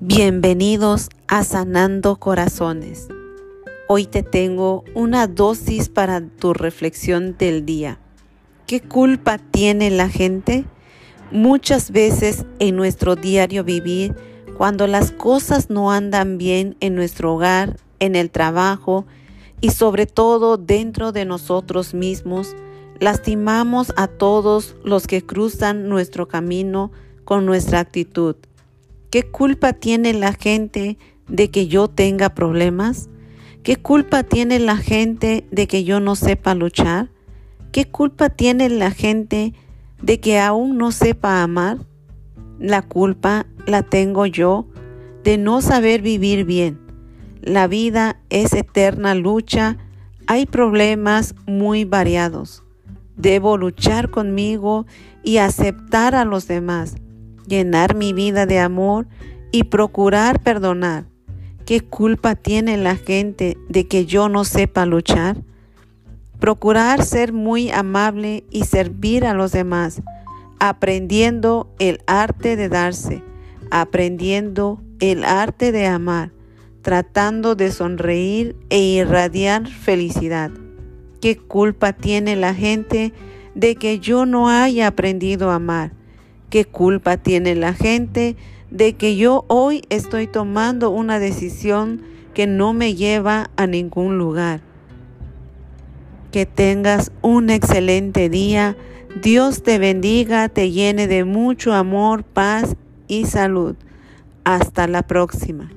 Bienvenidos a Sanando Corazones. Hoy te tengo una dosis para tu reflexión del día. ¿Qué culpa tiene la gente? Muchas veces en nuestro diario vivir, cuando las cosas no andan bien en nuestro hogar, en el trabajo y sobre todo dentro de nosotros mismos, lastimamos a todos los que cruzan nuestro camino con nuestra actitud ¿Qué culpa tiene la gente de que yo tenga problemas? ¿Qué culpa tiene la gente de que yo no sepa luchar? ¿Qué culpa tiene la gente de que aún no sepa amar? La culpa la tengo yo de no saber vivir bien. La vida es eterna lucha, hay problemas muy variados. Debo luchar conmigo y aceptar a los demás llenar mi vida de amor y procurar perdonar. ¿Qué culpa tiene la gente de que yo no sepa luchar? Procurar ser muy amable y servir a los demás, aprendiendo el arte de darse, aprendiendo el arte de amar, tratando de sonreír e irradiar felicidad. ¿Qué culpa tiene la gente de que yo no haya aprendido a amar? ¿Qué culpa tiene la gente de que yo hoy estoy tomando una decisión que no me lleva a ningún lugar? Que tengas un excelente día. Dios te bendiga, te llene de mucho amor, paz y salud. Hasta la próxima.